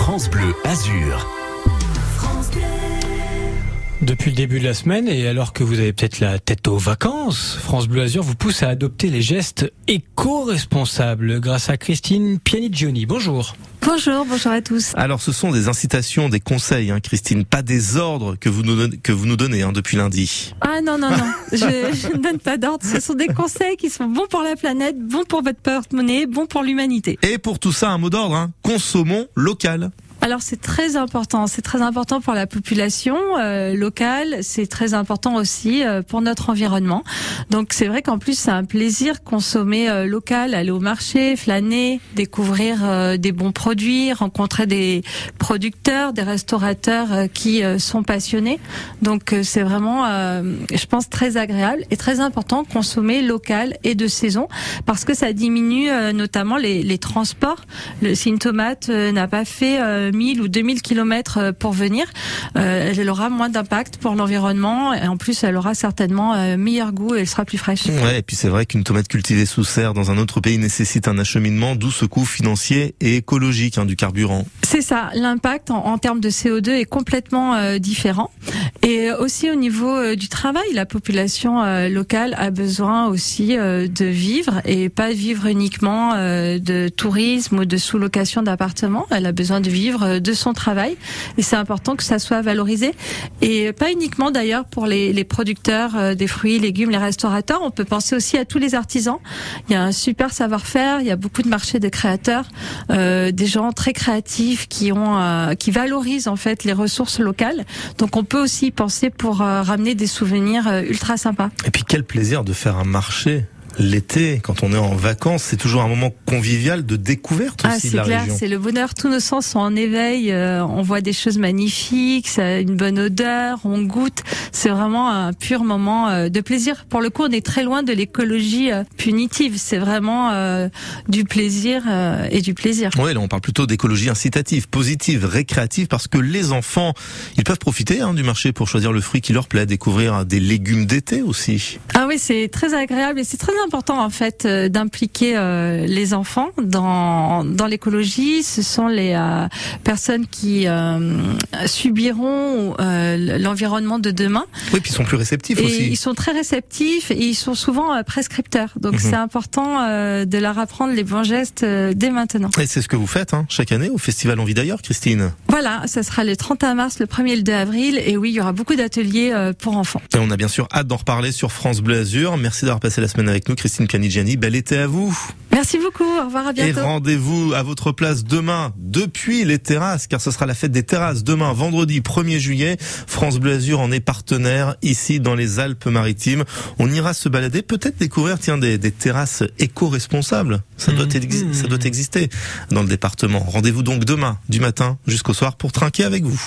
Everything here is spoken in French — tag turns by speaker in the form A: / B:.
A: France Bleu Azur.
B: Depuis le début de la semaine, et alors que vous avez peut-être la tête aux vacances, France Bleu Azur vous pousse à adopter les gestes éco-responsables grâce à Christine Pianigioni. Bonjour.
C: Bonjour, bonjour à tous.
D: Alors ce sont des incitations, des conseils, hein, Christine, pas des ordres que vous nous, donnez, que vous nous donnez hein, depuis lundi.
C: Ah non, non, non, je, je ne donne pas d'ordre. Ce sont des conseils qui sont bons pour la planète, bons pour votre porte-monnaie, bons pour l'humanité.
D: Et pour tout ça, un mot d'ordre, hein, consommons local.
C: Alors c'est très important, c'est très important pour la population euh, locale, c'est très important aussi euh, pour notre environnement. Donc c'est vrai qu'en plus c'est un plaisir consommer euh, local, aller au marché, flâner, découvrir euh, des bons produits, rencontrer des producteurs, des restaurateurs euh, qui euh, sont passionnés. Donc c'est vraiment, je pense, très agréable et très important consommer local et de saison parce que ça diminue notamment les, les transports. Le, si une tomate n'a pas fait 1000 ou 2000 kilomètres pour venir, euh, elle aura moins d'impact pour l'environnement et en plus elle aura certainement euh, meilleur goût et elle sera plus fraîche.
D: Ouais, et puis c'est vrai qu'une tomate cultivée sous serre dans un autre pays nécessite un acheminement, d'où ce coût financier et écologique hein, du carburant.
C: C'est ça, l'impact en, termes de CO2 est complètement euh, différent. Et aussi au niveau euh, du travail, la population euh, locale a besoin aussi de vivre et pas vivre uniquement de tourisme ou de sous-location d'appartements. Elle a besoin de vivre de son travail et c'est important que ça soit valorisé. Et pas uniquement d'ailleurs pour les, les producteurs des fruits, légumes, les restaurateurs. On peut penser aussi à tous les artisans. Il y a un super savoir-faire. Il y a beaucoup de marchés de créateurs, des gens très créatifs qui ont, euh, qui valorisent en fait les ressources locales. Donc on peut aussi penser pour euh, ramener des souvenirs euh, ultra sympas.
D: Et puis quel plaisir de faire un marché l'été, quand on est en vacances, c'est toujours un moment convivial de découverte
C: ah,
D: aussi de la
C: clair,
D: région.
C: C'est le bonheur, tous nos sens sont en éveil, euh, on voit des choses magnifiques, ça a une bonne odeur, on goûte. C'est vraiment un pur moment euh, de plaisir. Pour le coup, on est très loin de l'écologie euh, punitive. C'est vraiment du plaisir et du plaisir.
D: Oui, là on parle plutôt d'écologie incitative, positive, récréative, parce que les enfants, ils peuvent profiter hein, du marché pour choisir le fruit qui leur plaît, découvrir des légumes d'été aussi.
C: Ah oui, c'est très agréable et c'est très important en fait euh, d'impliquer euh, les enfants dans dans l'écologie. Ce sont les euh, personnes qui subiront l'environnement de demain.
D: Oui, puis ils sont plus réceptifs
C: et
D: aussi.
C: Ils sont très réceptifs et ils sont souvent prescripteurs. Donc
D: Mhm.
C: c'est important de leur apprendre les bons gestes dès maintenant.
D: Et c'est ce que vous faites hein, chaque année au Festival Envie d'ailleurs, Christine.
C: Voilà, ça sera le 31 mars, le 1er et le 2 avril. Et oui, il y aura beaucoup d'ateliers pour enfants.
D: Et on a bien sûr hâte d'en reparler sur France Bleu Azur. Merci d'avoir passé la semaine avec nous, Christine Canigiani. Bel été à vous.
C: Merci beaucoup. Au revoir, à
D: Et
C: bientôt.
D: rendez-vous à votre place demain depuis les terrasses, car ce sera la fête des terrasses demain, vendredi 1er juillet. France Bleu Azur en est partenaire ici dans les Alpes-Maritimes. On ira se balader, peut-être découvrir tiens des, des terrasses éco-responsables. Ça doit,
B: Mmh.
D: ça doit exister dans le département. Rendez-vous donc demain du matin jusqu'au soir pour trinquer avec vous.